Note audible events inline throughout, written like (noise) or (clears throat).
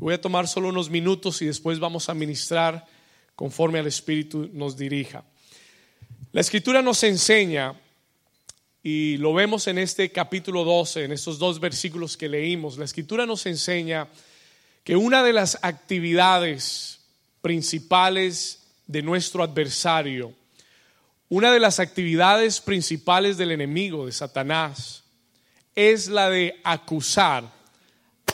Voy a tomar solo unos minutos y después vamos a ministrar conforme al Espíritu nos dirija. La Escritura nos enseña, y lo vemos en este capítulo 12, en estos dos versículos que leímos, la Escritura nos enseña que una de las actividades principales de nuestro adversario, una de las actividades principales del enemigo, de Satanás, es la de acusar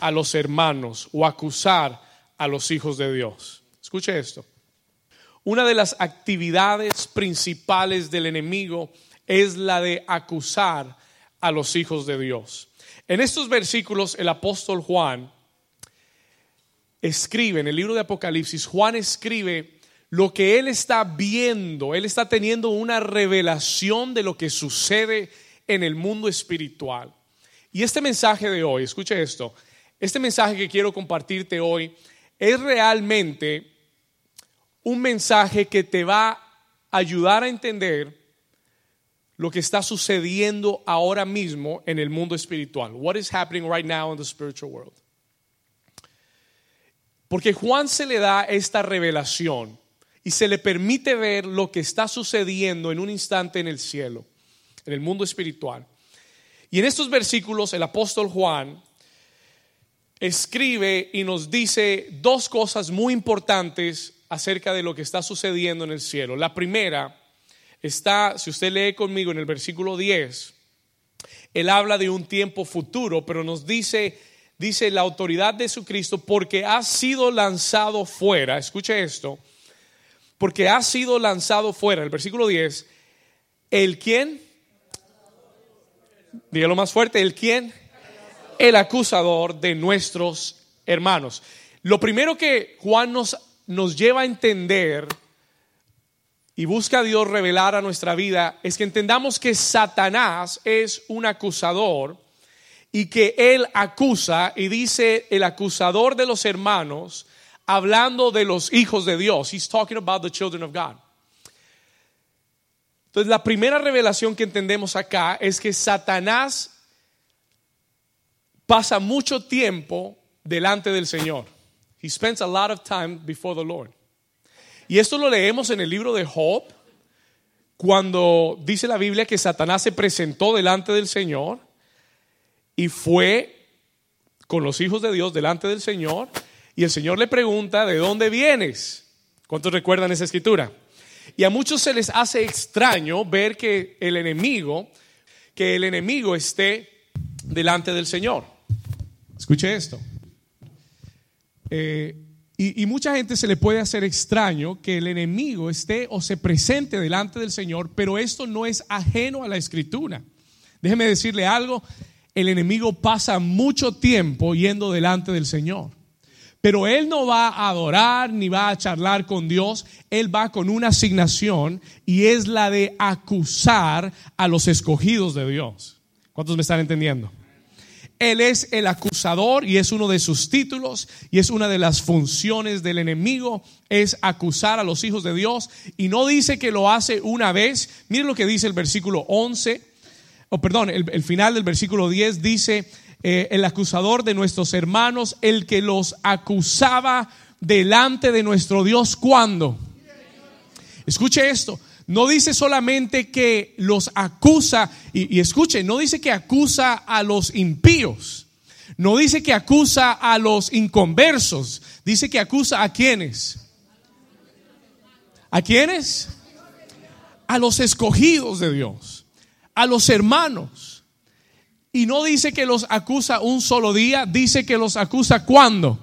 a los hermanos o acusar a los hijos de Dios. Escuche esto. Una de las actividades principales del enemigo es la de acusar a los hijos de Dios. En estos versículos el apóstol Juan escribe, en el libro de Apocalipsis, Juan escribe lo que él está viendo, él está teniendo una revelación de lo que sucede en el mundo espiritual. Y este mensaje de hoy, escuche esto, este mensaje que quiero compartirte hoy es realmente un mensaje que te va a ayudar a entender lo que está sucediendo ahora mismo en el mundo espiritual. What is happening right now in the spiritual world? Porque Juan se le da esta revelación y se le permite ver lo que está sucediendo en un instante en el cielo, en el mundo espiritual. Y en estos versículos el apóstol Juan escribe y nos dice dos cosas muy importantes acerca de lo que está sucediendo en el cielo. La primera está, si usted lee conmigo en el versículo 10, él habla de un tiempo futuro, pero nos dice, dice la autoridad de Jesucristo, porque ha sido lanzado fuera, escuche esto, porque ha sido lanzado fuera, el versículo 10, el quién, dígalo más fuerte, el quién, el acusador de nuestros hermanos. Lo primero que Juan nos, nos lleva a entender y busca a Dios revelar a nuestra vida es que entendamos que Satanás es un acusador y que él acusa y dice el acusador de los hermanos hablando de los hijos de Dios. He's talking about the children of God. Entonces la primera revelación que entendemos acá es que Satanás pasa mucho tiempo delante del Señor. He spends a lot of time before the Lord. Y esto lo leemos en el libro de Job, cuando dice la Biblia que Satanás se presentó delante del Señor y fue con los hijos de Dios delante del Señor y el Señor le pregunta, ¿de dónde vienes? ¿Cuántos recuerdan esa escritura? Y a muchos se les hace extraño ver que el enemigo, que el enemigo esté delante del Señor. Escuche esto. Eh, y, y, mucha gente se le puede hacer extraño que el enemigo esté o se presente delante del Señor, pero esto no es ajeno a la escritura. Déjeme decirle algo, el enemigo pasa mucho tiempo yendo delante del Señor. Pero él no va a adorar ni va a charlar con Dios, él va con una asignación y es la de acusar a los escogidos de Dios. ¿Cuántos me están entendiendo? Él es el acusador y es uno de sus títulos y es una de las funciones del enemigo, es acusar a los hijos de Dios. Y no dice que lo hace una vez. Miren lo que dice el versículo 11, o perdón, el, final del versículo 10 dice, eh, el acusador de nuestros hermanos, el que los acusaba delante de nuestro Dios, ¿cuándo? Escuche esto, no dice solamente que los acusa, y, escuche, no dice que acusa a los impíos, no dice que acusa a los inconversos, dice que acusa a quienes. ¿A quiénes? A los escogidos de Dios, a los hermanos. Y no dice que los acusa un solo día, dice que los acusa cuando?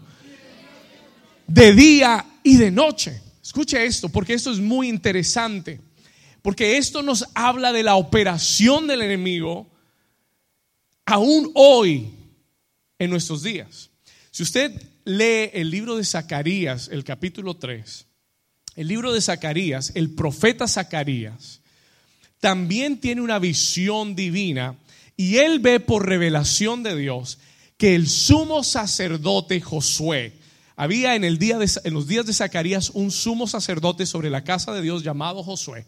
De día y de noche. Escuche esto, porque esto es muy interesante. Porque esto nos habla de la operación del enemigo aún hoy en nuestros días. Si usted lee el libro de Zacarías, el capítulo 3, el libro de Zacarías, el profeta Zacarías, también tiene una visión divina y él ve por revelación de Dios que el sumo sacerdote Josué, había en, el día de, en los días de Zacarías un sumo sacerdote sobre la casa de Dios llamado Josué.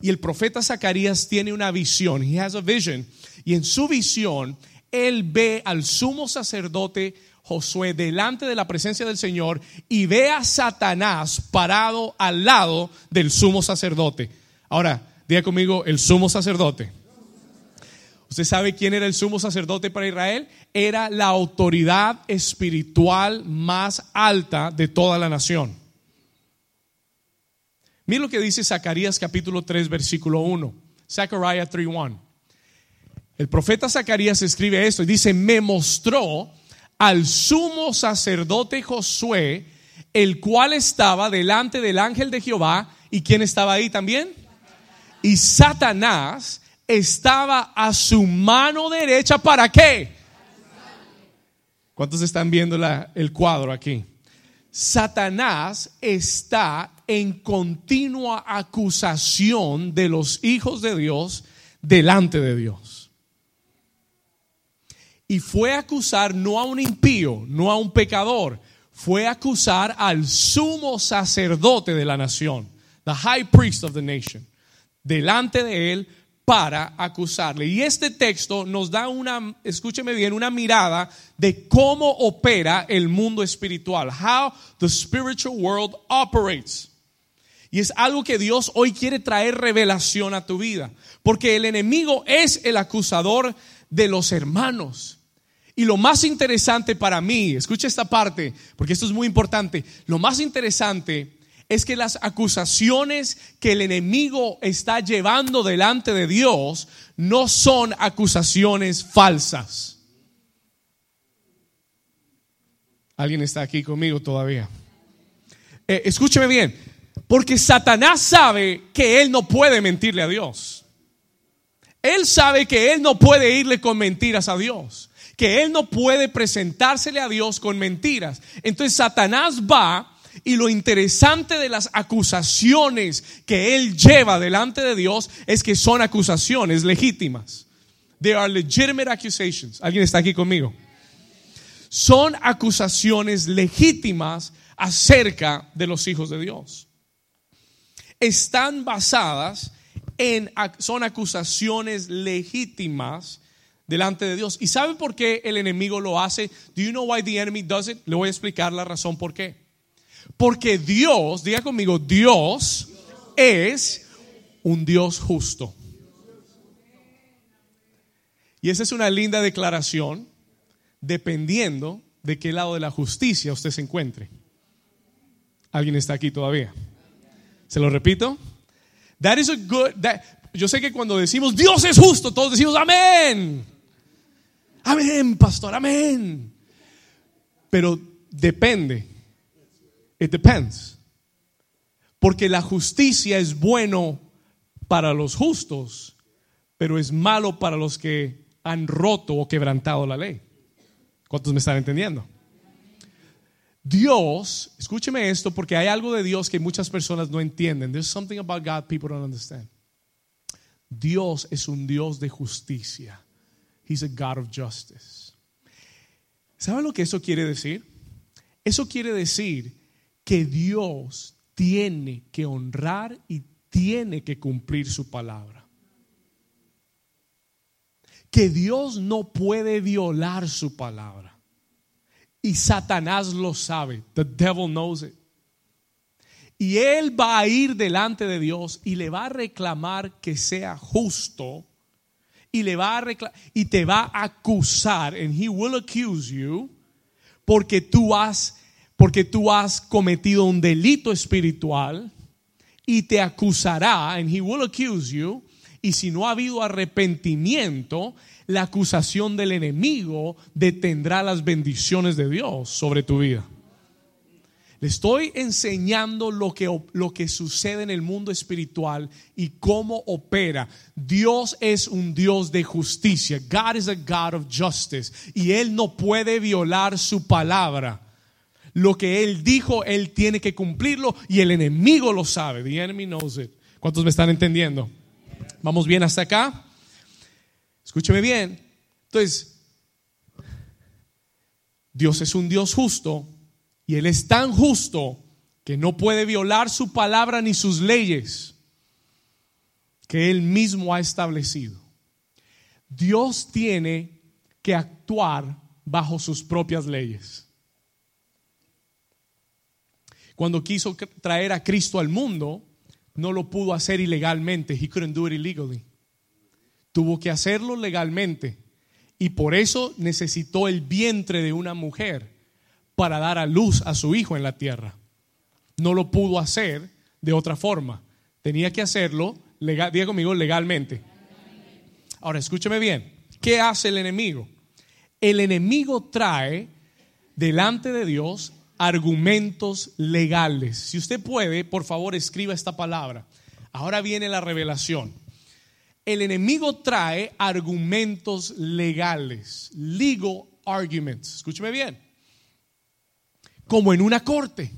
Y el profeta Zacarías tiene una visión. He has a vision. Y en su visión, él ve al sumo sacerdote Josué delante de la presencia del Señor y ve a Satanás parado al lado del sumo sacerdote. Ahora, diga conmigo, el sumo sacerdote. ¿Usted sabe quién era el sumo sacerdote para Israel? Era la autoridad espiritual más alta de toda la nación. Mira lo que dice Zacarías capítulo 3 versículo 1. Zechariah 3:1. El profeta Zacarías escribe esto y dice, "Me mostró al sumo sacerdote Josué, el cual estaba delante del ángel de Jehová, y quién estaba ahí también? Y Satanás estaba a su mano derecha para qué? ¿Cuántos están viendo el cuadro aquí? Satanás está en continua acusación de los hijos de Dios delante de Dios. Y fue a acusar no a un impío, no a un pecador, fue acusar al sumo sacerdote de la nación, the high priest of the nation, delante de él para acusarle. Y este texto nos da una, escúcheme bien, una mirada de cómo opera el mundo espiritual, how the spiritual world operates. Y es algo que Dios hoy quiere traer revelación a tu vida, porque el enemigo es el acusador de los hermanos. Y lo más interesante para mí, escucha esta parte, porque esto es muy importante, lo más interesante es que las acusaciones que el enemigo está llevando delante de Dios no son acusaciones falsas. ¿Alguien está aquí conmigo todavía? Eh, escúcheme bien, porque Satanás sabe que él no puede mentirle a Dios. Él sabe que él no puede irle con mentiras a Dios, que él no puede presentársele a Dios con mentiras. Entonces Satanás va y lo interesante de las acusaciones que él lleva delante de Dios es que son acusaciones legítimas. They are legitimate accusations. ¿Alguien está aquí conmigo? Son acusaciones legítimas acerca de los hijos de Dios. Están basadas en, son acusaciones legítimas delante de Dios. ¿Y saben por qué el enemigo lo hace? Do you know why the enemy does it? Le voy a explicar la razón por qué. Porque Dios, diga conmigo, Dios es un Dios justo. Y esa es una linda declaración dependiendo de qué lado de la justicia usted se encuentre. ¿Alguien está aquí todavía? ¿Se lo repito? That is a good, yo sé que cuando decimos Dios es justo, todos decimos amén. Amén, pastor, amén. Pero depende It depends. Porque la justicia es bueno para los justos, pero es malo para los que han roto o quebrantado la ley. ¿Cuántos me están entendiendo? Dios, escúcheme esto porque hay algo de Dios que muchas personas no entienden. There's something about God people don't understand. Dios es un Dios de justicia. He's a God of justice. ¿Saben lo que eso quiere decir? Eso quiere decir que Dios tiene que honrar y tiene que cumplir su palabra. Que Dios no puede violar su palabra. Y Satanás lo sabe. The devil knows it. Y él va a ir delante de Dios y le va a reclamar que sea justo y le va a y te va a acusar and he will accuse you porque tú has porque tú has cometido un delito espiritual y te acusará, and he will accuse you, y si no ha habido arrepentimiento, la acusación del enemigo detendrá las bendiciones de Dios sobre tu vida. Le estoy enseñando lo que, lo que sucede en el mundo espiritual y cómo opera. Dios es un Dios de justicia. God is a God of justice. Y Él no puede violar su palabra. Lo que Él dijo, Él tiene que cumplirlo y el enemigo lo sabe. The enemy knows it. ¿Cuántos me están entendiendo? ¿Vamos bien hasta acá? Escúcheme bien. Entonces, Dios es un Dios justo y Él es tan justo que no puede violar su palabra ni sus leyes que Él mismo ha establecido. Dios tiene que actuar bajo sus propias leyes. Cuando quiso traer a Cristo al mundo, no lo pudo hacer ilegalmente. He couldn't do it illegally. Tuvo que hacerlo legalmente. Y por eso necesitó el vientre de una mujer para dar a luz a su hijo en la tierra. No lo pudo hacer de otra forma. Tenía que hacerlo, legal, conmigo, legalmente. Ahora, escúcheme bien. ¿Qué hace el enemigo? El enemigo trae delante de Dios argumentos legales. Si usted puede, por favor, escriba esta palabra. Ahora viene la revelación. El enemigo trae argumentos legales, legal arguments. Escúcheme bien. Como en una corte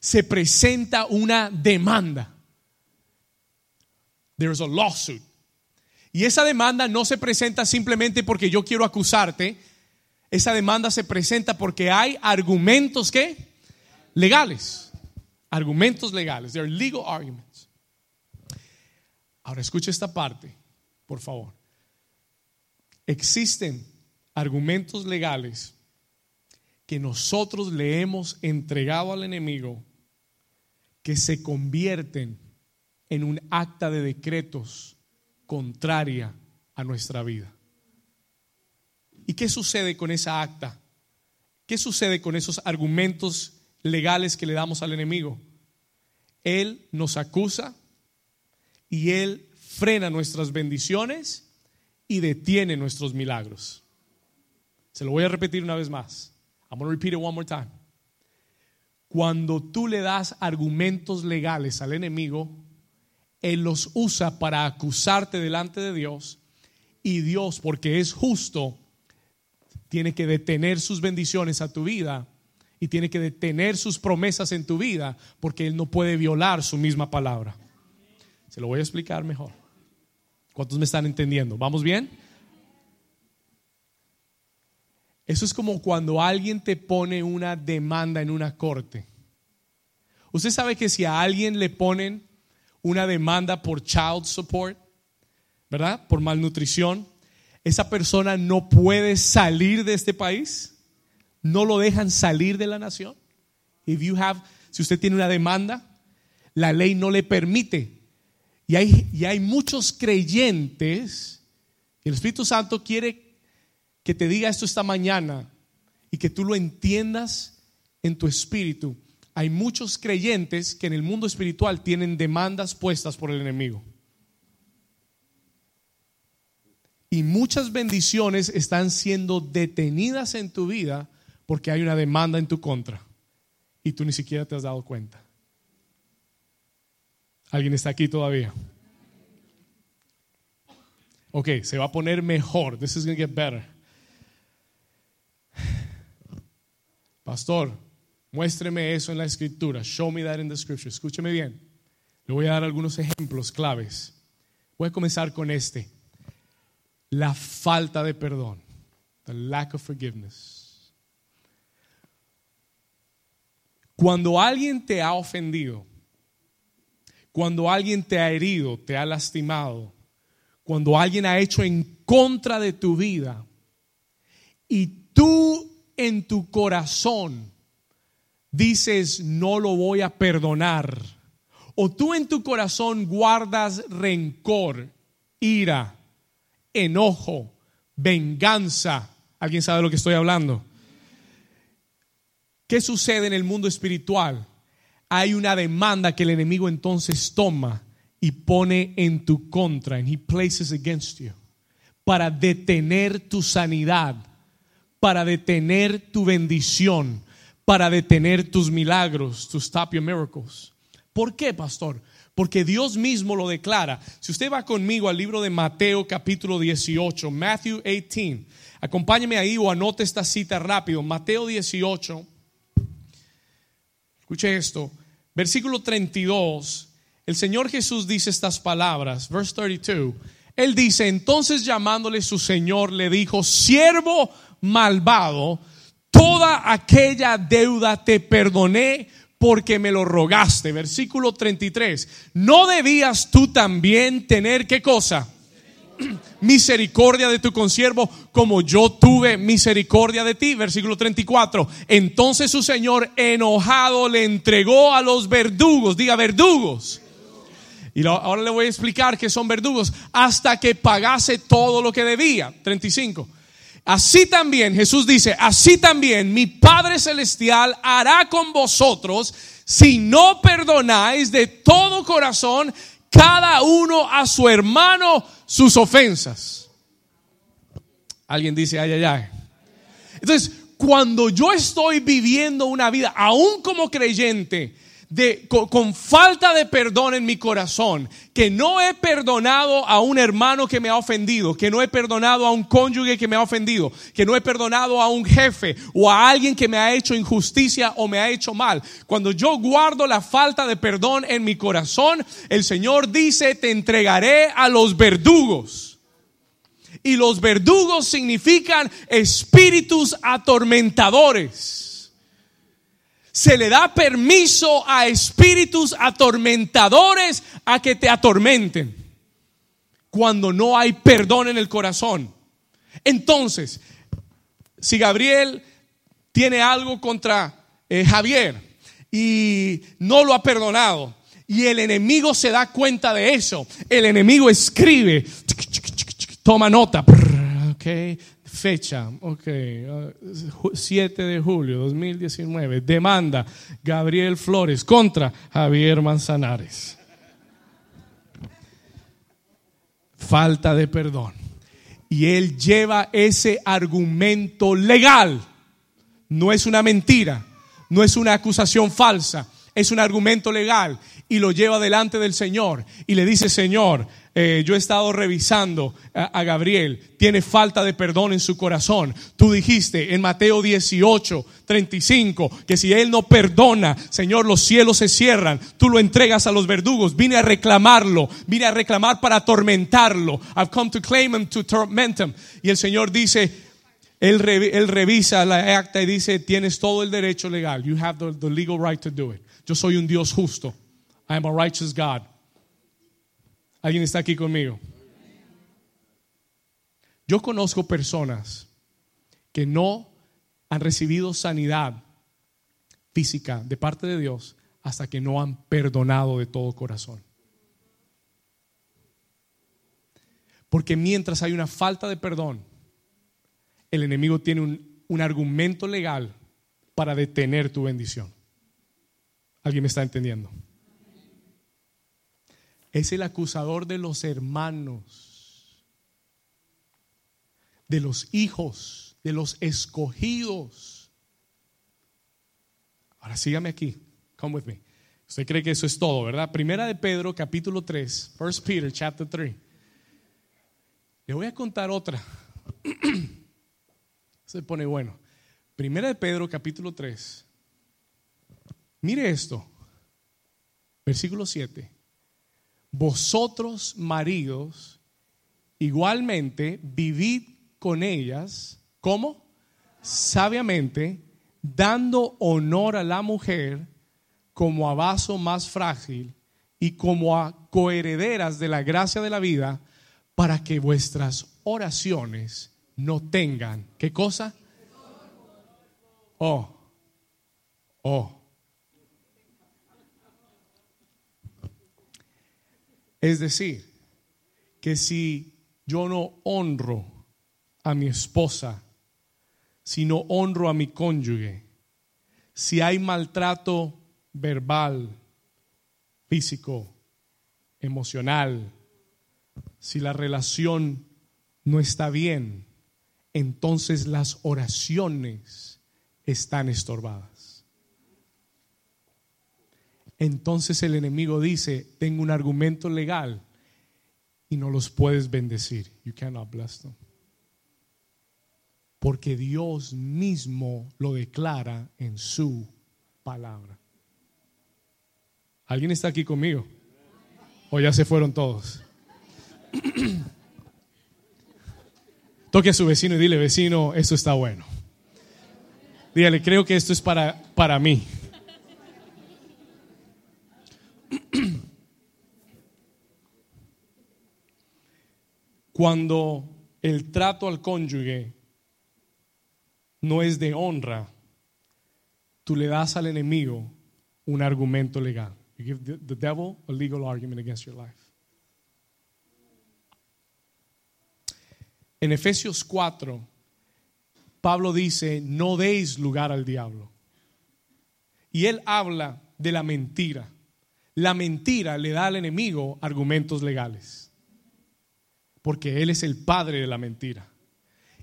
se presenta una demanda. There's a lawsuit. Y esa demanda no se presenta simplemente porque yo quiero acusarte. Esa demanda se presenta porque hay argumentos que legales. Argumentos legales. There are legal arguments. Ahora escucha esta parte, por favor. Existen argumentos legales que nosotros le hemos entregado al enemigo que se convierten en un acta de decretos contraria a nuestra vida. ¿Y qué sucede con esa acta? ¿Qué sucede con esos argumentos legales que le damos al enemigo? Él nos acusa y él frena nuestras bendiciones y detiene nuestros milagros. Se lo voy a repetir una vez más. I'm going to repeat it one more time. Cuando tú le das argumentos legales al enemigo, él los usa para acusarte delante de Dios y Dios, porque es justo, tiene que detener sus bendiciones a tu vida y tiene que detener sus promesas en tu vida porque Él no puede violar su misma palabra. Se lo voy a explicar mejor. ¿Cuántos me están entendiendo? ¿Vamos bien? Eso es como cuando alguien te pone una demanda en una corte. Usted sabe que si a alguien le ponen una demanda por child support, ¿verdad? Por malnutrición, esa persona no puede salir de este país. No lo dejan salir de la nación. If you have, si usted tiene una demanda, la ley no le permite. Y hay, y hay muchos creyentes, el Espíritu Santo quiere que te diga esto esta mañana y que tú lo entiendas en tu espíritu. Hay muchos creyentes que en el mundo espiritual tienen demandas puestas por el enemigo. Y muchas bendiciones están siendo detenidas en tu vida porque hay una demanda en tu contra. Y tú ni siquiera te has dado cuenta. ¿Alguien está aquí todavía? Ok, se va a poner mejor. This is going to get better. Pastor, muéstreme eso en la escritura. Show me that in the scripture. Escúcheme bien. Le voy a dar algunos ejemplos claves. Voy a comenzar con este. La falta de perdón. The lack of forgiveness. Cuando alguien te ha ofendido, cuando alguien te ha herido, te ha lastimado, cuando alguien ha hecho en contra de tu vida y tú en tu corazón dices, no lo voy a perdonar, o tú en tu corazón guardas rencor, ira, enojo, venganza, ¿alguien sabe de lo que estoy hablando? ¿Qué sucede en el mundo espiritual? Hay una demanda que el enemigo entonces toma y pone en tu contra, and he places against you, para detener tu sanidad para detener tu bendición, para detener tus milagros, to stop your miracles. ¿Por qué, pastor? Porque Dios mismo lo declara. Si usted va conmigo al libro de Mateo capítulo 18, Matthew 18, acompáñeme ahí o anote esta cita rápido. Mateo 18, escuche esto, versículo 32, el Señor Jesús dice estas palabras, verse 32. Él dice, entonces llamándole su Señor, le dijo, siervo malvado, toda aquella deuda te perdoné porque me lo rogaste. Versículo 33. ¿No debías tú también tener qué cosa? (clears throat) misericordia de tu consiervo como yo tuve misericordia de ti. Versículo 34. Entonces su señor enojado le entregó a los verdugos, diga verdugos. Y ahora le voy a explicar que son verdugos hasta que pagase todo lo que debía. 35. Así también, Jesús dice, así también mi Padre Celestial hará con vosotros si no perdonáis de todo corazón cada uno a su hermano sus ofensas. Alguien dice, ay, ay, ay. Entonces, cuando yo estoy viviendo una vida, aún como creyente, de, con, falta de perdón en mi corazón, que no he perdonado a un hermano que me ha ofendido, que no he perdonado a un cónyuge que me ha ofendido, que no he perdonado a un jefe o a alguien que me ha hecho injusticia o me ha hecho mal. Cuando yo guardo la falta de perdón en mi corazón, el Señor dice, te entregaré a los verdugos. Y los verdugos significan espíritus atormentadores se le da permiso a espíritus atormentadores a que te atormenten cuando no hay perdón en el corazón. Entonces, si Gabriel tiene algo contra eh, Javier y no lo ha perdonado y el enemigo se da cuenta de eso, el enemigo escribe, toma nota, okay, Fecha, ok, 7 uh, de julio 2019. Demanda Gabriel Flores contra Javier Manzanares. Falta de perdón. Y él lleva ese argumento legal. No es una mentira, no es una acusación falsa, es un argumento legal. Y lo lleva delante del Señor y le dice, Señor, eh, yo he estado revisando a, Gabriel, tiene falta de perdón en su corazón. Tú dijiste en Mateo 18, 35, que si él no perdona, Señor, los cielos se cierran, tú lo entregas a los verdugos. Vine a reclamarlo, vine a reclamar para atormentarlo. I've come to claim him, to torment him. Y el Señor dice, él, revisa la acta y dice, tienes todo el derecho legal. You have the, the legal right to do it. Yo soy un Dios justo. I am a righteous God. ¿Alguien está aquí conmigo? Yo conozco personas que no han recibido sanidad física de parte de Dios hasta que no han perdonado de todo corazón. Porque mientras hay una falta de perdón, el enemigo tiene un, argumento legal para detener tu bendición. ¿Alguien me está entendiendo? Es el acusador de los hermanos, de los hijos, de los escogidos. Ahora sígame aquí. Come with me. Usted cree que eso es todo, ¿verdad? Primera de Pedro, capítulo 3. First Peter, chapter 3. Le voy a contar otra. (clears throat) Se pone bueno. Primera de Pedro, capítulo 3. Mire esto. Versículo 7 vosotros maridos, igualmente vivid con ellas, ¿cómo? Sabiamente, dando honor a la mujer como a vaso más frágil y como a coherederas de la gracia de la vida, para que vuestras oraciones no tengan, ¿qué cosa? Oh, oh Es decir, que si yo no honro a mi esposa, si no honro a mi cónyuge, si hay maltrato verbal, físico, emocional, si la relación no está bien, entonces las oraciones están estorbadas entonces el enemigo dice, tengo un argumento legal y no los puedes bendecir. You cannot bless them. Porque Dios mismo lo declara en su palabra. ¿Alguien está aquí conmigo? ¿O ya se fueron todos? (clears throat) Toque a su vecino y dile, vecino, esto está bueno. Dígale, creo que esto es para, para mí. (clears throat) cuando el trato al cónyuge no es de honra, tú le das al enemigo un argumento legal. You give the, devil a legal argument against your life. En Efesios 4, Pablo dice, no deis lugar al diablo. Y él habla de la mentira. La mentira le da al enemigo argumentos legales. Porque él es el padre de la mentira.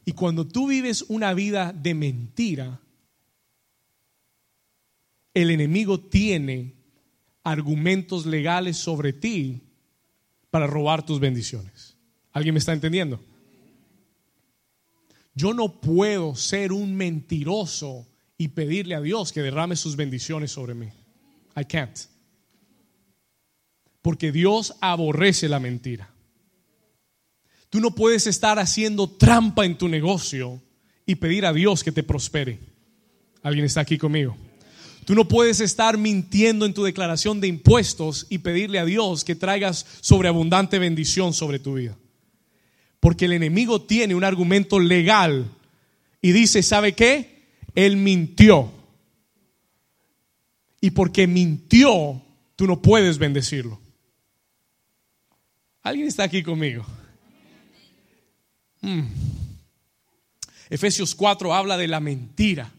Y cuando tú vives una vida de mentira, el enemigo tiene argumentos legales sobre ti para robar tus bendiciones. ¿Alguien me está entendiendo? Yo no puedo ser un mentiroso y pedirle a Dios que derrame sus bendiciones sobre mí. I can't. Porque Dios aborrece la mentira. Tú no puedes estar haciendo trampa en tu negocio y pedir a Dios que te prospere. ¿Alguien está aquí conmigo? Tú no puedes estar mintiendo en tu declaración de impuestos y pedirle a Dios que traigas sobreabundante bendición sobre tu vida. Porque el enemigo tiene un argumento legal y dice, ¿sabe qué? Él mintió. Y porque mintió, tú no puedes bendecirlo. ¿Alguien está aquí conmigo? Hmm. Efesios 4 habla de la mentira,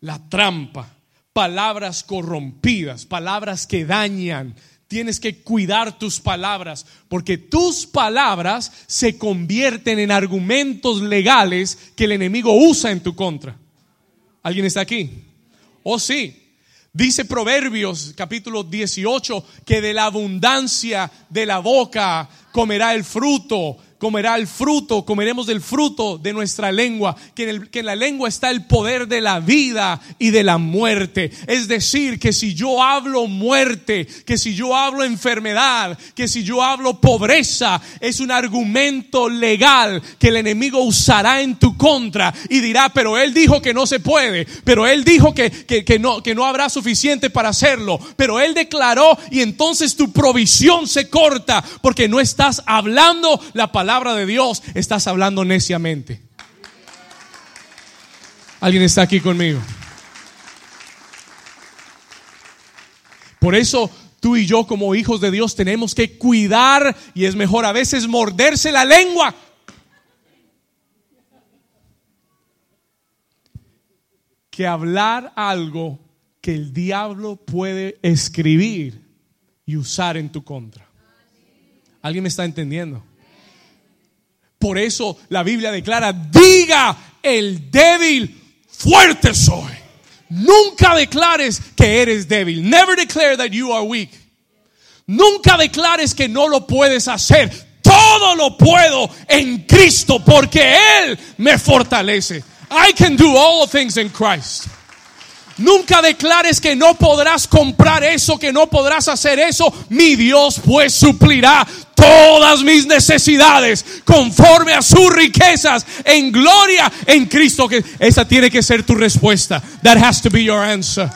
la trampa, palabras corrompidas, palabras que dañan, Tienes que cuidar tus palabras, porque tus palabras se convierten en argumentos legales que el enemigo usa en tu contra. ¿Alguien está aquí? Oh, sí. Dice Proverbios capítulo 18 que de la abundancia de la boca comerá el fruto comerá el fruto, comeremos del fruto de nuestra lengua, que en, que en la lengua está el poder de la vida y de la muerte. Es decir, que si yo hablo muerte, que si yo hablo enfermedad, que si yo hablo pobreza, es un argumento legal que el enemigo usará en tu contra y dirá, pero él dijo que no se puede, pero él dijo que, que, no, que no habrá suficiente para hacerlo, pero él declaró y entonces tu provisión se corta porque no estás hablando la palabra palabra de Dios, estás hablando neciamente. ¿Alguien está aquí conmigo? Por eso tú y yo como hijos de Dios tenemos que cuidar y es mejor a veces morderse la lengua. Que hablar algo que el diablo puede escribir y usar en tu contra. ¿Alguien me está entendiendo? Por eso la Biblia declara, diga el débil, fuerte soy. Nunca declares que eres débil. Never declare that you are weak. Nunca declares que no lo puedes hacer. Todo lo puedo en Cristo porque Él me fortalece. I can do all things in Christ. Nunca declares que no podrás comprar eso, que no podrás hacer eso. Mi Dios pues suplirá todas mis necesidades conforme a sus riquezas en gloria en Cristo. Esa tiene que ser tu respuesta. That has to be your answer.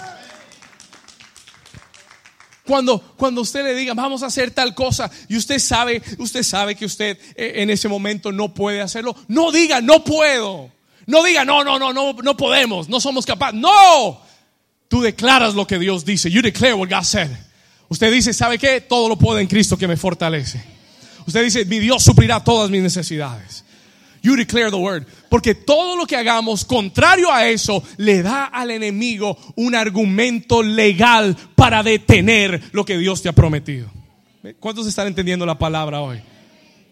Cuando, cuando usted le diga, vamos a hacer tal cosa, y usted sabe, usted sabe que usted eh, en ese momento no puede hacerlo, no diga, no puedo. No diga, no, no, no, no, no podemos, no somos capaces. No, Tú declaras lo que Dios dice. You declare what God said. Usted dice, ¿sabe qué? Todo lo puedo en Cristo que me fortalece. Usted dice, mi Dios suplirá todas mis necesidades. You declare the word. Porque todo lo que hagamos contrario a eso le da al enemigo un argumento legal para detener lo que Dios te ha prometido. ¿Cuántos están entendiendo la palabra hoy?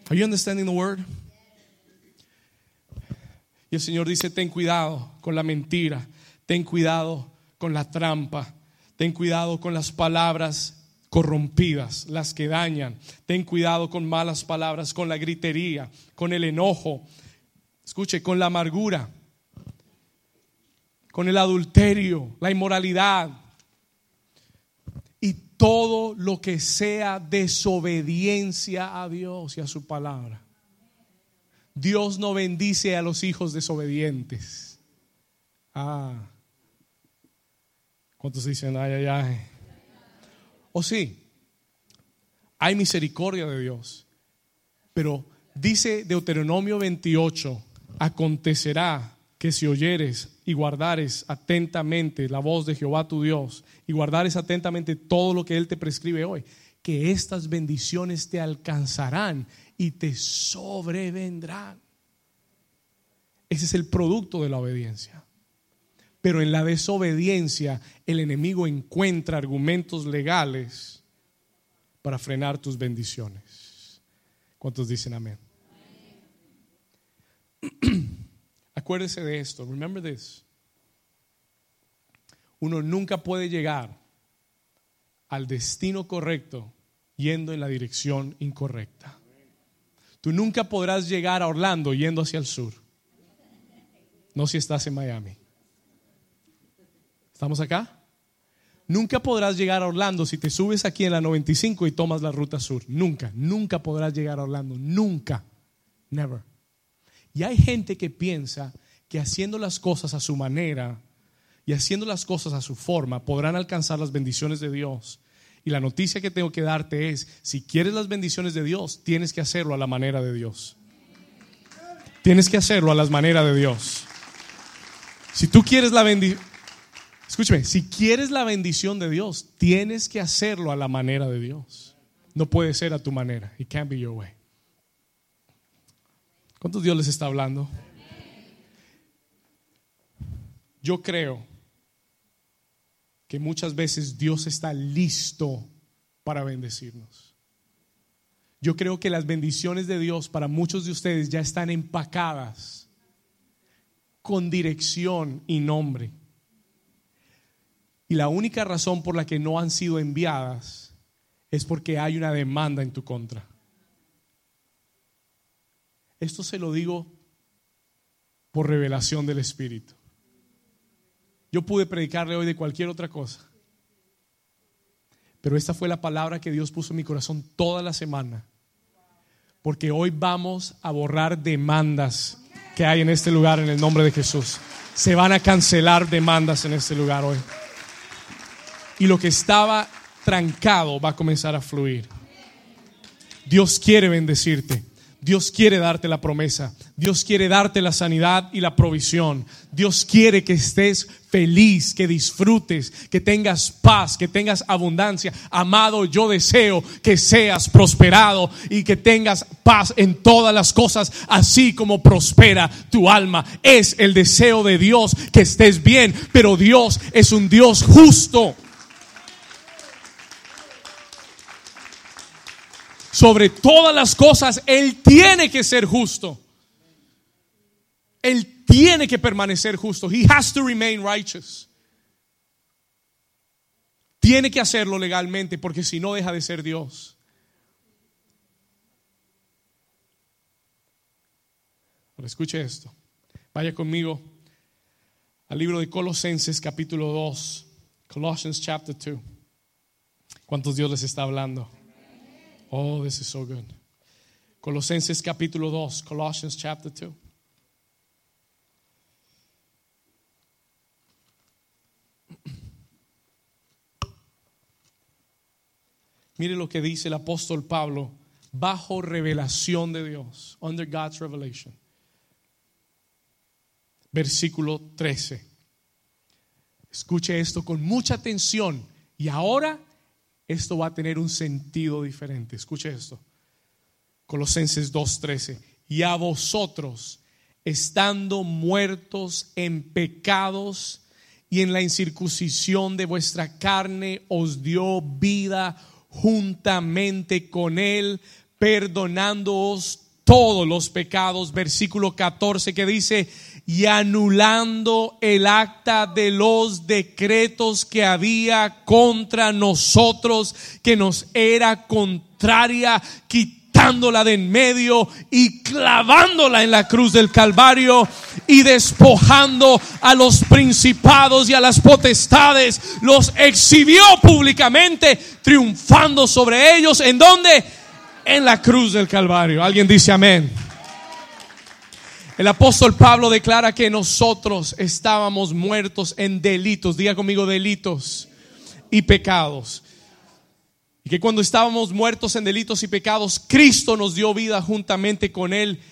Are you understanding the word? Y el Señor dice, ten cuidado con la mentira, ten cuidado con la trampa. Ten cuidado con las palabras corrompidas, las que dañan. Ten cuidado con malas palabras, con la gritería, con el enojo. Escuche, con la amargura, con el adulterio, la inmoralidad y todo lo que sea desobediencia a Dios y a su palabra. Dios no bendice a los hijos desobedientes. Ah. ¿Cuántos dicen, ay, ay, ay? O sí, hay misericordia de Dios, pero Dice Deuteronomio 28, acontecerá que si oyeres y guardares atentamente la voz de Jehová tu Dios y guardares atentamente todo lo que Él te prescribe hoy, que estas bendiciones te alcanzarán y te sobrevendrán. Ese es el producto de la obediencia. Pero en la desobediencia el enemigo encuentra argumentos legales para frenar tus bendiciones. ¿Cuántos dicen amén? (clears throat) Acuérdese de esto. Remember this. Uno nunca puede llegar al destino correcto yendo en la dirección incorrecta. Tú nunca podrás llegar a Orlando yendo hacia el sur. No si estás en Miami. ¿Estamos acá? Nunca podrás llegar a Orlando si te subes aquí en la 95 y tomas la ruta sur. Nunca, nunca podrás llegar a Orlando. Nunca. Never. Y hay gente que piensa que haciendo las cosas a su manera y haciendo las cosas a su forma podrán alcanzar las bendiciones de Dios. Y la noticia que tengo que darte es, si quieres las bendiciones de Dios, tienes que hacerlo a la manera de Dios. Tienes que hacerlo a las maneras de Dios. Si tú quieres la bendición, escúchame, si quieres la bendición de Dios, tienes que hacerlo a la manera de Dios. No puede ser a tu manera. It can't be your way. ¿Cuántos Dios les está hablando? Yo creo que muchas veces Dios está listo para bendecirnos. Yo creo que las bendiciones de Dios para muchos de ustedes ya están empacadas con dirección y nombre. Y la única razón por la que no han sido enviadas es porque hay una demanda en tu contra. Esto se lo digo por revelación del Espíritu. Yo pude predicarle hoy de cualquier otra cosa. Pero esta fue la palabra que Dios puso en mi corazón toda la semana. Porque hoy vamos a borrar demandas que hay en este lugar en el nombre de Jesús. Se van a cancelar demandas en este lugar hoy. Y lo que estaba trancado va a comenzar a fluir. Dios quiere bendecirte. Dios quiere darte la promesa. Dios quiere darte la sanidad y la provisión. Dios quiere que estés feliz, que disfrutes, que tengas paz, que tengas abundancia. Amado, yo deseo que seas prosperado y que tengas paz en todas las cosas, así como prospera tu alma. Es el deseo de Dios que estés bien, pero Dios es un Dios justo. Sobre todas las cosas, Él tiene que ser justo. Él tiene que permanecer justo. He has to remain righteous. Tiene que hacerlo legalmente porque si no deja de ser Dios. Escuche esto. Vaya conmigo al libro de Colosenses capítulo 2. Colossians chapter 2. ¿Cuántos Dios les está hablando? Oh, this is so good. Colosenses capítulo 2, Colossians chapter 2. (clears throat) Mire lo que dice el apóstol Pablo bajo revelación de Dios, under God's revelation. Versículo 13. Escuche esto con mucha atención. Y ahora esto va a tener un sentido diferente. Escuche esto. Colosenses 2:13. Y a vosotros, estando muertos en pecados y en la incircuncisión de vuestra carne, os dio vida juntamente con él, perdonándoos todos los pecados. Versículo 14 que dice, y anulando el acta de los decretos que había contra nosotros, que nos era contraria, quitándola de en medio y clavándola en la cruz del Calvario y despojando a los principados y a las potestades, los exhibió públicamente, triunfando sobre ellos. ¿En dónde? En la cruz del Calvario. Alguien dice amén. El apóstol Pablo declara que nosotros estábamos muertos en delitos, diga conmigo delitos y pecados. Y que cuando estábamos muertos en delitos y pecados, Cristo nos dio vida juntamente con Él.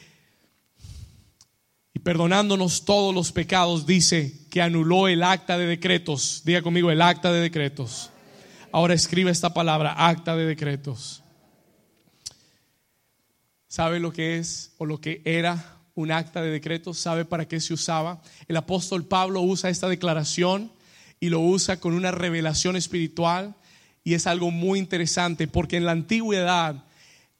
Y perdonándonos todos los pecados, dice que anuló el acta de decretos. Diga conmigo, el acta de decretos. Ahora escribe esta palabra, acta de decretos. ¿Sabe lo que es o lo que era un acta de decretos? ¿Sabe para qué se usaba? El apóstol Pablo usa esta declaración y lo usa con una revelación espiritual y es algo muy interesante porque en la antigüedad,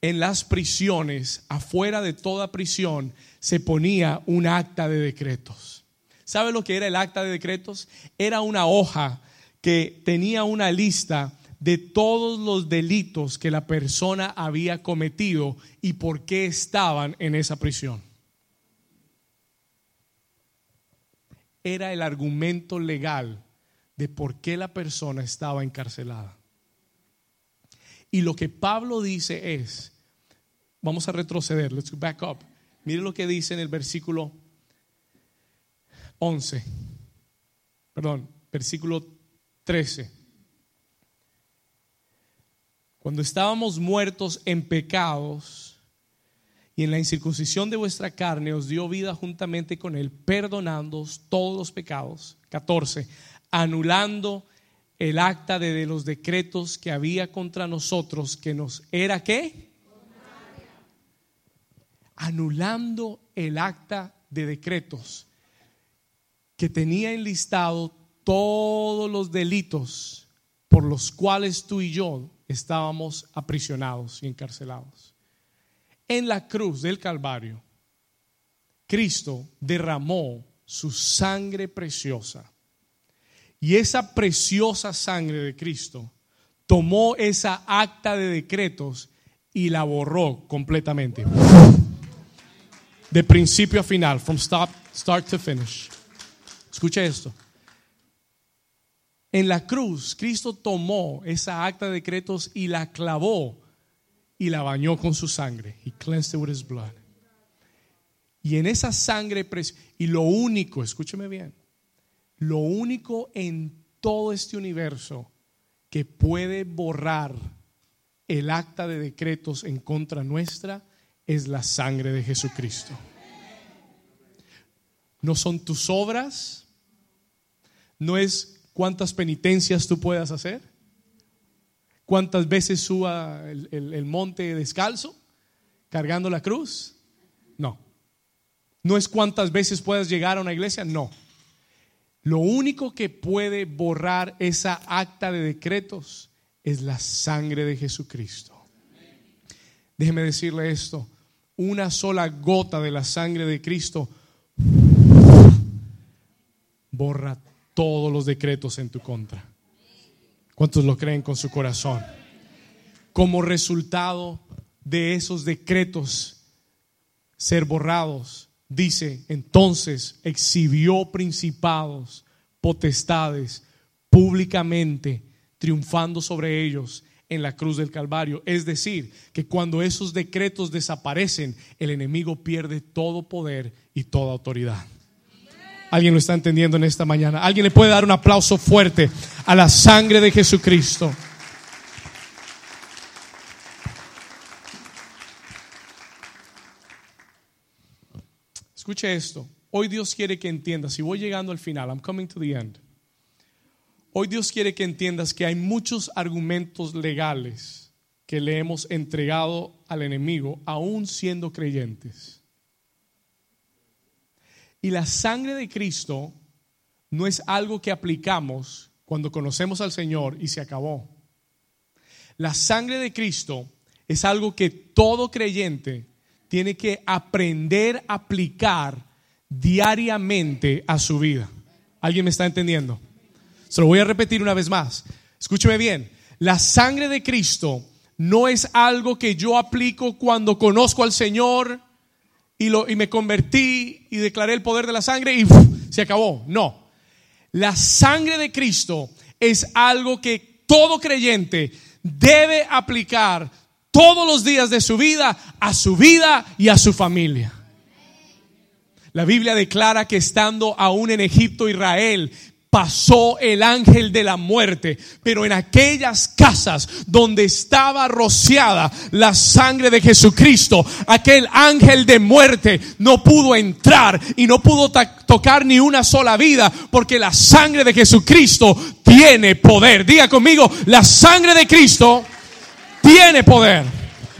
en las prisiones, afuera de toda prisión, se ponía un acta de decretos. ¿Sabe lo que era el acta de decretos? Era una hoja que tenía una lista de todos los delitos que la persona había cometido y por qué estaban en esa prisión. Era el argumento legal de por qué la persona estaba encarcelada. Y lo que Pablo dice es, vamos a retroceder, let's go back up. Mire lo que dice en el versículo 11, perdón, versículo 13. Cuando estábamos muertos en pecados y en la incircuncisión de vuestra carne os dio vida juntamente con él, perdonando todos los pecados. 14 anulando el acta de, los decretos que había contra nosotros, que nos era qué? Anulando el acta de decretos que tenía enlistado todos los delitos por los cuales tú y yo estábamos aprisionados y encarcelados. En la cruz del Calvario, Cristo derramó su sangre preciosa y esa preciosa sangre de Cristo tomó esa acta de decretos y la borró completamente. De principio a final, from start, to finish. Escucha esto. En la cruz, Cristo tomó esa acta de decretos y la clavó y la bañó con su sangre. He cleansed it with his blood. Y en esa sangre, y lo único, escúcheme bien, lo único en todo este universo que puede borrar el acta de decretos en contra nuestra es la sangre de Jesucristo. No son tus obras, no es cuántas penitencias tú puedas hacer, cuántas veces suba el, el monte descalzo cargando la cruz. No. No es cuántas veces puedas llegar a una iglesia, no. Lo único que puede borrar esa acta de decretos es la sangre de Jesucristo. Déjeme decirle esto, una sola gota de la sangre de Cristo borra todos los decretos en tu contra. ¿Cuántos lo creen con su corazón? Como resultado de esos decretos ser borrados, dice, entonces exhibió principados, potestades, públicamente, triunfando sobre ellos en la cruz del Calvario. Es decir, que cuando esos decretos desaparecen, el enemigo pierde todo poder y toda autoridad. ¿Alguien lo está entendiendo en esta mañana? ¿Alguien le puede dar un aplauso fuerte a la sangre de Jesucristo? Escuche esto. Hoy Dios quiere que entiendas, y voy llegando al final, I'm coming to the end. Hoy Dios quiere que entiendas que hay muchos argumentos legales que le hemos entregado al enemigo, aún siendo creyentes. Y la sangre de Cristo no es algo que aplicamos cuando conocemos al Señor y se acabó. La sangre de Cristo es algo que todo creyente tiene que aprender a aplicar diariamente a su vida. ¿Alguien me está entendiendo? Se lo voy a repetir una vez más. Escúcheme bien. La sangre de Cristo no es algo que yo aplico cuando conozco al Señor y, lo, y me convertí y declaré el poder de la sangre y se acabó. No. La sangre de Cristo es algo que todo creyente debe aplicar todos los días de su vida a su vida y a su familia. La Biblia declara que estando aún en Egipto, Israel pasó el ángel de la muerte, pero en aquellas casas donde estaba rociada la sangre de Jesucristo, aquel ángel de muerte no pudo entrar y no pudo tocar ni una sola vida, porque la sangre de Jesucristo tiene poder. Diga conmigo, la sangre de Cristo tiene poder.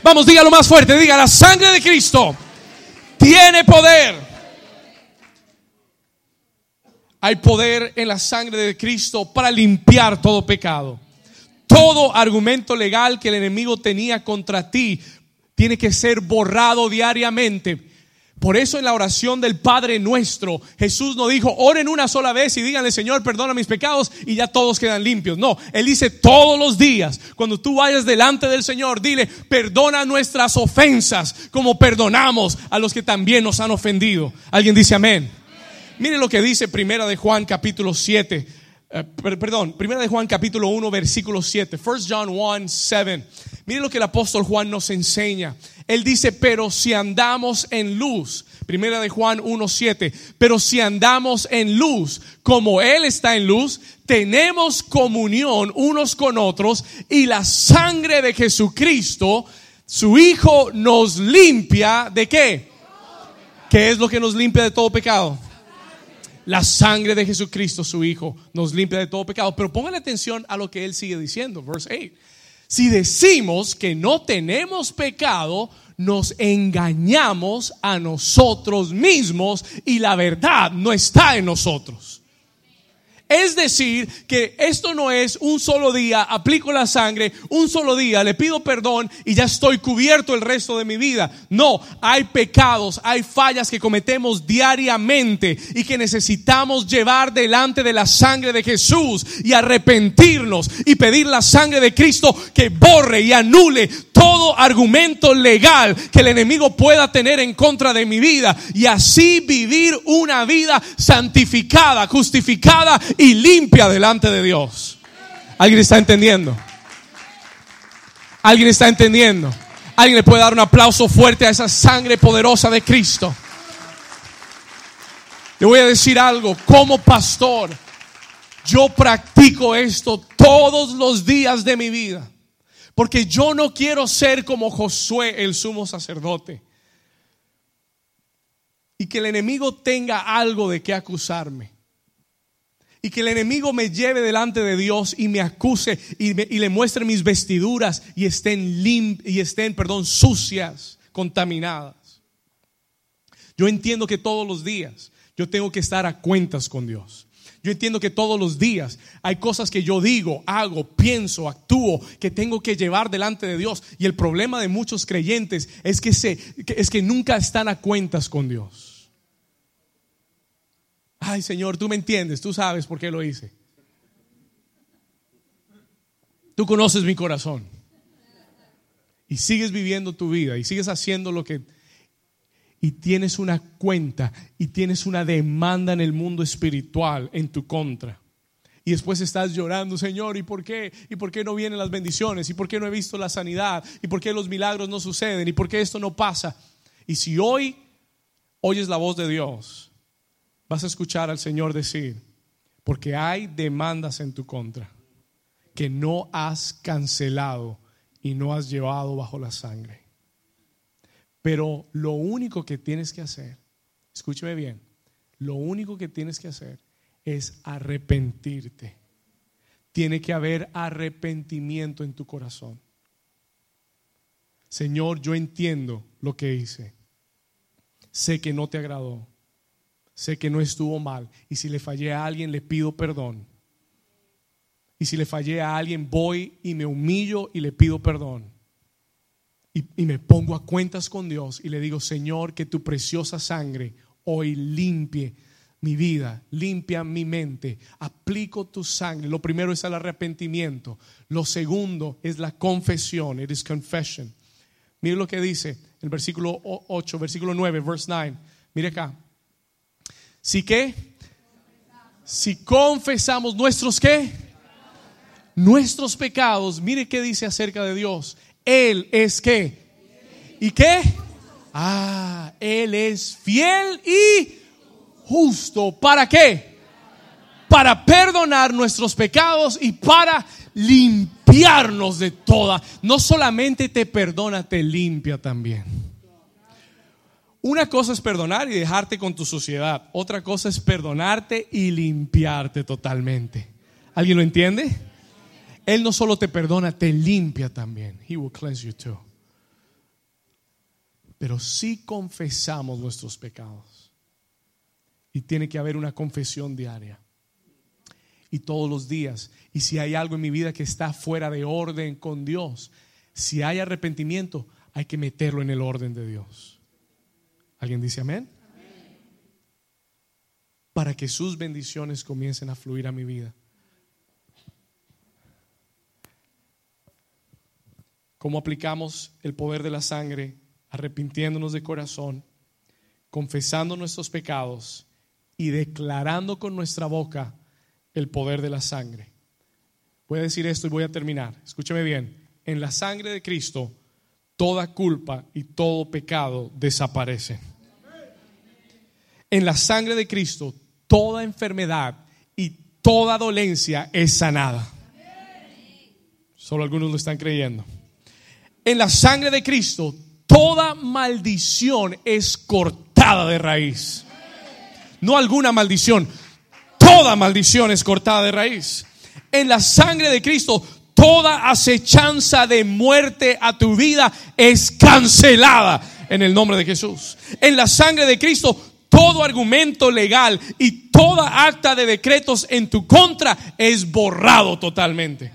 Vamos, dígalo más fuerte, diga, la sangre de Cristo tiene poder. Hay poder en la sangre de Cristo para limpiar todo pecado. Todo argumento legal que el enemigo tenía contra ti tiene que ser borrado diariamente. Por eso en la oración del Padre nuestro, Jesús no dijo, oren una sola vez y díganle, Señor, perdona mis pecados y ya todos quedan limpios. No, Él dice todos los días, cuando tú vayas delante del Señor, dile, perdona nuestras ofensas como perdonamos a los que también nos han ofendido. Alguien dice amén. Mire lo que dice Primera de Juan capítulo 7. Eh, perdón, Primera de Juan capítulo 1 versículo 7. 1 John 1, 7. Mire lo que el apóstol Juan nos enseña. Él dice, pero si andamos en luz, Primera de Juan 1, 7, pero si andamos en luz, como Él está en luz, tenemos comunión unos con otros y la sangre de Jesucristo, su Hijo, nos limpia de qué? ¿Qué es lo que nos limpia de todo pecado? La sangre de Jesucristo, su Hijo, nos limpia de todo pecado. Pero póngale atención a lo que él sigue diciendo, verse 8. Si decimos que no tenemos pecado, nos engañamos a nosotros mismos y la verdad no está en nosotros. Es decir, que esto no es un solo día, aplico la sangre, un solo día, le pido perdón y ya estoy cubierto el resto de mi vida. No, hay pecados, hay fallas que cometemos diariamente y que necesitamos llevar delante de la sangre de Jesús y arrepentirnos y pedir la sangre de Cristo que borre y anule todo argumento legal que el enemigo pueda tener en contra de mi vida y así vivir una vida santificada, justificada y limpia delante de Dios. ¿Alguien está entendiendo? ¿Alguien está entendiendo? ¿Alguien le puede dar un aplauso fuerte a esa sangre poderosa de Cristo? Le voy a decir algo, como pastor, yo practico esto todos los días de mi vida, porque yo no quiero ser como Josué, el sumo sacerdote, y que el enemigo tenga algo de qué acusarme y que el enemigo me lleve delante de Dios y me acuse y, le muestre mis vestiduras y estén lim, y estén, perdón, sucias, contaminadas. Yo entiendo que todos los días yo tengo que estar a cuentas con Dios. Yo entiendo que todos los días hay cosas que yo digo, hago, pienso, actúo, que tengo que llevar delante de Dios. Y el problema de muchos creyentes es que, se, es que nunca están a cuentas con Dios. Ay Señor, tú me entiendes, tú sabes por qué lo hice. Tú conoces mi corazón. Y sigues viviendo tu vida y sigues haciendo lo que... Y tienes una cuenta y tienes una demanda en el mundo espiritual en tu contra. Y después estás llorando, Señor, ¿y por qué? ¿Y por qué no vienen las bendiciones? ¿Y por qué no he visto la sanidad? ¿Y por qué los milagros no suceden? ¿Y por qué esto no pasa? Y si hoy oyes la voz de Dios, vas a escuchar al Señor decir, porque hay demandas en tu contra que no has cancelado y no has llevado bajo la sangre. Pero lo único que tienes que hacer, escúcheme bien, lo único que tienes que hacer es arrepentirte. Tiene que haber arrepentimiento en tu corazón. Señor, yo entiendo lo que hice. Sé que no te agradó sé que no estuvo mal. Y si le fallé a alguien, le pido perdón. Y si le fallé a alguien, voy y me humillo y le pido perdón. Y, y, me pongo a cuentas con Dios y le digo, Señor, que tu preciosa sangre hoy limpie mi vida, limpia mi mente, aplico tu sangre. Lo primero es el arrepentimiento. Lo segundo es la confesión, it is confession. Mire lo que dice el versículo 8, versículo 9, verse 9. Mire acá. Si qué? Si confesamos nuestros qué? Nuestros pecados. Mire qué dice acerca de Dios. Él es qué? ¿Y qué? Ah, Él es fiel y justo. ¿Para qué? para perdonar nuestros pecados y para limpiarnos de toda. No solamente te perdona, te limpia también. Una cosa es perdonar y dejarte con tu sociedad. Otra cosa es perdonarte y limpiarte totalmente. ¿Alguien lo entiende? Él no solo te perdona, te limpia también. He will cleanse you too. Pero si confesamos nuestros pecados. Y tiene que haber una confesión diaria. Y todos los días. Y si hay algo en mi vida que está fuera de orden con Dios, si hay arrepentimiento, hay que meterlo en el orden de Dios. ¿Alguien dice amén? Para que sus bendiciones comiencen a fluir a mi vida. ¿Cómo aplicamos el poder de la sangre? Arrepintiéndonos de corazón, confesando nuestros pecados y declarando con nuestra boca el poder de la sangre. Voy a decir esto y voy a terminar. Escúcheme bien. En la sangre de Cristo, toda culpa y todo pecado desaparecen. En la sangre de Cristo, toda enfermedad y toda dolencia es sanada. Solo algunos lo están creyendo. En la sangre de Cristo, toda maldición es cortada de raíz. No alguna maldición, toda maldición es cortada de raíz. En la sangre de Cristo, toda acechanza de muerte a tu vida es cancelada en el nombre de Jesús. En la sangre de Cristo, todo argumento legal y toda acta de decretos en tu contra es borrado totalmente.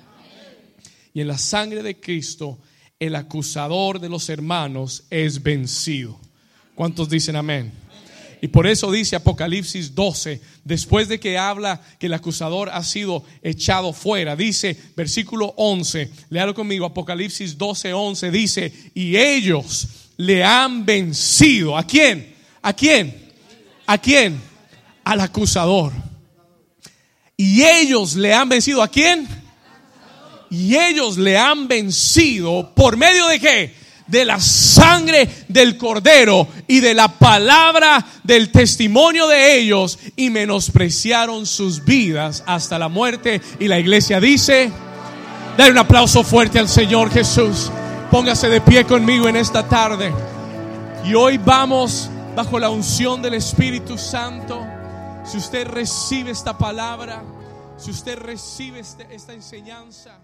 Y en la sangre de Cristo, el acusador de los hermanos es vencido. ¿Cuántos dicen amén? Y por eso dice Apocalipsis 12, después de que habla que el acusador ha sido echado fuera, dice versículo 11, léalo conmigo, Apocalipsis 12, 11, dice, y ellos le han vencido. ¿A quién? ¿A quién? ¿A quién? Al acusador. Y ellos le han vencido. ¿A quién? Y ellos le han vencido por medio de qué? De la sangre del cordero y de la palabra del testimonio de ellos y menospreciaron sus vidas hasta la muerte. Y la iglesia dice, dale un aplauso fuerte al Señor Jesús. Póngase de pie conmigo en esta tarde. Y hoy vamos bajo la unción del Espíritu Santo. Si usted recibe esta palabra, si usted recibe este, esta enseñanza.